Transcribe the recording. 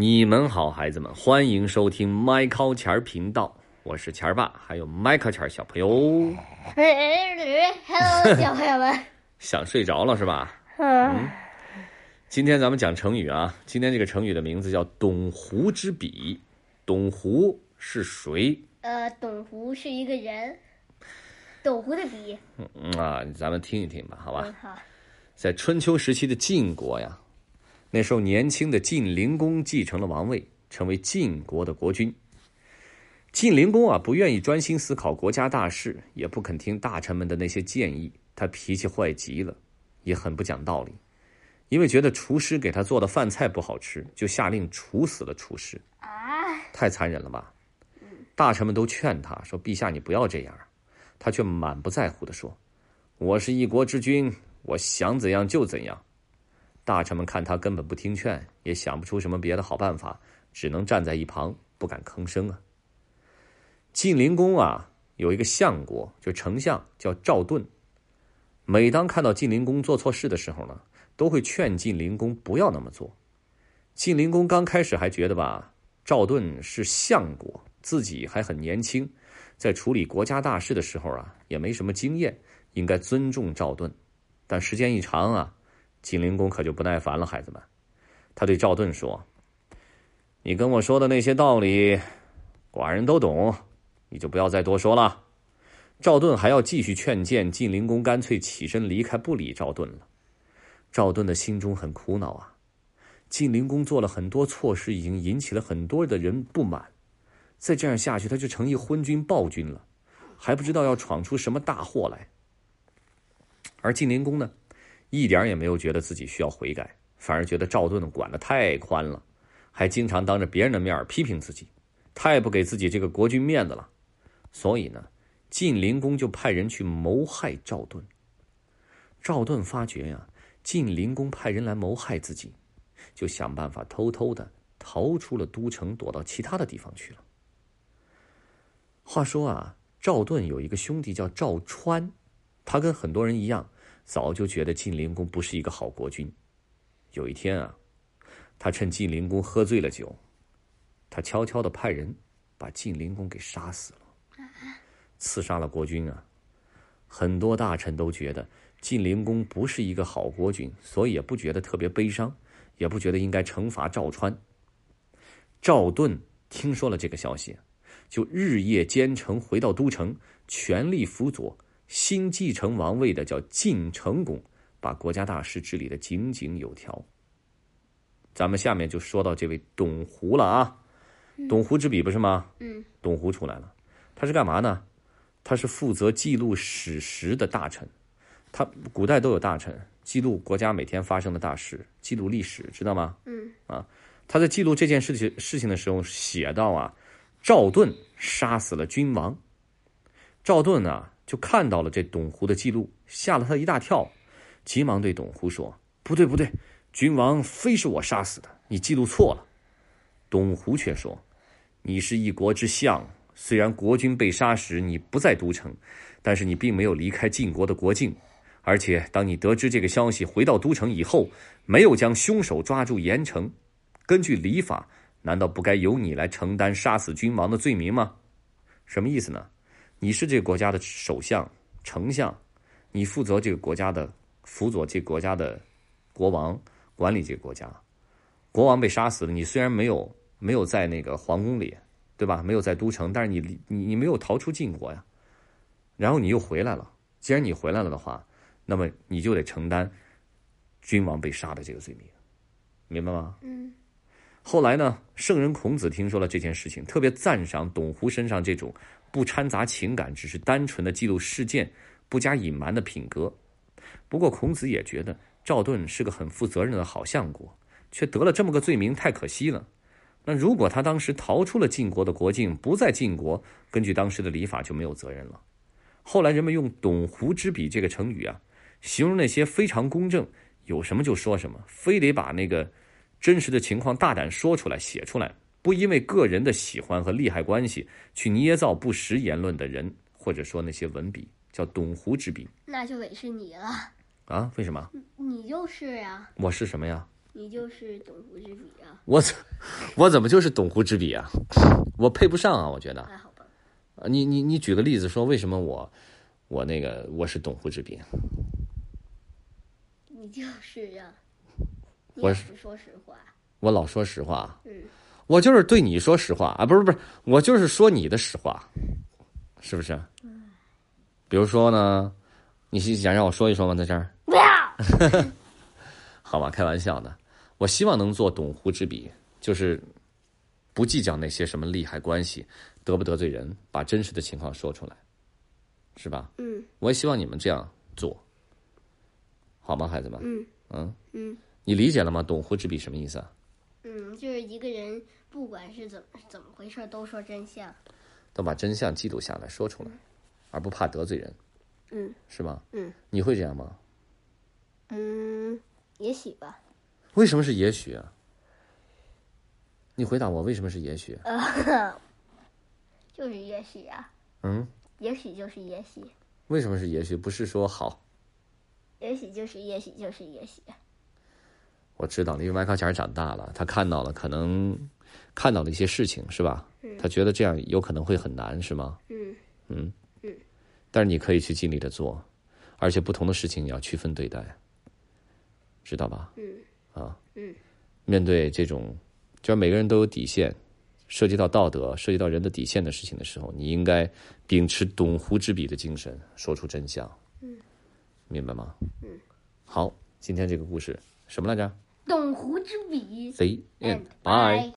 你们好，孩子们，欢迎收听麦考钱儿频道，我是钱儿爸，还有麦考钱儿小朋友。Hello，小朋友们。想睡着了是吧？嗯，今天咱们讲成语啊，今天这个成语的名字叫“董狐之笔”。董狐是谁？呃，董狐是一个人，董狐的笔。嗯啊，咱们听一听吧，好吧，。好。在春秋时期的晋国呀，那时候年轻的晋灵公继承了王位，成为晋国的国君。晋灵公啊，不愿意专心思考国家大事，也不肯听大臣们的那些建议，他脾气坏极了，也很不讲道理。因为觉得厨师给他做的饭菜不好吃，就下令处死了厨师，啊，太残忍了吧？大臣们都劝他说：“陛下，你不要这样。”他却满不在乎地说：“我是一国之君，我想怎样就怎样。”大臣们看他根本不听劝，也想不出什么别的好办法，只能站在一旁不敢吭声啊。晋灵公啊，有一个相国，就丞相叫赵盾。每当看到晋灵公做错事的时候呢，都会劝晋灵公不要那么做。晋灵公刚开始还觉得吧，赵盾是相国，自己还很年轻，在处理国家大事的时候啊，也没什么经验，应该尊重赵盾。但时间一长啊，晋灵公可就不耐烦了，孩子们，他对赵盾说：“你跟我说的那些道理，寡人都懂，你就不要再多说了。”赵盾还要继续劝谏，晋灵公干脆起身离开，不理赵盾了。赵盾的心中很苦恼啊，晋灵公做了很多错事，已经引起了很多的人不满，再这样下去，他就成一昏君暴君了，还不知道要闯出什么大祸来。而晋灵公呢，一点也没有觉得自己需要悔改，反而觉得赵盾管得太宽了，还经常当着别人的面批评自己，太不给自己这个国君面子了。所以呢，晋灵公就派人去谋害赵盾。赵盾发觉呀，晋灵公派人来谋害自己，就想办法偷偷的逃出了都城，躲到其他的地方去了。话说啊，赵盾有一个兄弟叫赵川，他跟很多人一样，早就觉得晋灵公不是一个好国君。有一天啊，他趁晋灵公喝醉了酒，他悄悄的派人把晋灵公给杀死了，刺杀了国君啊。很多大臣都觉得晋灵公不是一个好国君，所以也不觉得特别悲伤，也不觉得应该惩罚赵川。赵盾听说了这个消息，就日夜兼程回到都城，全力辅佐新继承王位的叫晋成公，把国家大事治理的井井有条。咱们下面就说到这位董狐了啊，董狐之笔不是吗？嗯，董狐出来了，他是干嘛呢？他是负责记录史实的大臣。他古代都有大臣记录国家每天发生的大事，记录历史，知道吗？嗯啊，他在记录这件事情事情的时候写到啊，赵盾杀死了君王。赵盾啊就看到了这董狐的记录，吓了他一大跳，急忙对董狐说：“不对不对，君王非是我杀死的，你记录错了。”董狐却说：“你是一国之相，虽然国君被杀时你不在都城，但是你并没有离开晋国的国境。而且，当你得知这个消息，回到都城以后，没有将凶手抓住严惩，根据礼法，难道不该由你来承担杀死君王的罪名吗？什么意思呢？你是这个国家的首相、丞相，你负责这个国家的辅佐这个国家的国王，管理这个国家。国王被杀死了，你虽然没有没有在那个皇宫里，对吧？没有在都城，但是你你你没有逃出晋国呀。然后你又回来了，既然你回来了的话，那么你就得承担君王被杀的这个罪名，明白吗？嗯后来呢，圣人孔子听说了这件事情，特别赞赏董狐身上这种不掺杂情感，只是单纯的记录事件、不加隐瞒的品格。不过孔子也觉得赵盾是个很负责任的好相国，却得了这么个罪名，太可惜了。那如果他当时逃出了晋国的国境，不在晋国，根据当时的礼法就没有责任了。后来人们用“董狐之笔”这个成语啊，形容那些非常公正，有什么就说什么，非得把那个真实的情况大胆说出来、写出来，不因为个人的喜欢和利害关系去捏造不实言论的人，或者说那些文笔，叫“董狐之笔那就得是你了。”啊？为什么？你就是呀。我是什么呀？你就是董狐之笔啊，我怎我怎么就是董狐之笔啊？我配不上啊！我觉得，还好吧？啊你你你举个例子说，为什么我我那个我是董狐之笔？你就是啊，你我是说实话。我老说实话，嗯，我就是对你说实话啊，不是不是，我就是说你的实话，是不是？比如说呢，你是想让我说一说吗？在这儿，不要，好吧，开玩笑的。我希望能做董狐之笔，就是不计较那些什么利害关系，得不得罪人，把真实的情况说出来，是吧？嗯我也希望你们这样做，好吗，孩子们？嗯嗯，嗯你理解了吗？董狐之笔什么意思啊？嗯，就是一个人不管是怎么怎么回事，都说真相。都把真相记录下来说出来，而不怕得罪人，嗯是吗？嗯你会这样吗？嗯，也许吧。为什么是也许啊？你回答我，为什么是也许？就是也许啊，嗯，也许就是也许，为什么是也许？不是说好？也许就是也许就是也许。我知道了，因为麦克尔·长大了，他看到了，可能看到了一些事情，是吧？他觉得这样有可能会很难，是吗？嗯但是你可以去尽力的做，而且不同的事情你要区分对待，知道吧？嗯啊，嗯，面对这种，就是每个人都有底线，涉及到道德、涉及到人的底线的事情的时候，你应该秉持董狐之笔的精神，说出真相。嗯，明白吗？嗯，好，今天这个故事什么来着董狐之笔。？See and bye.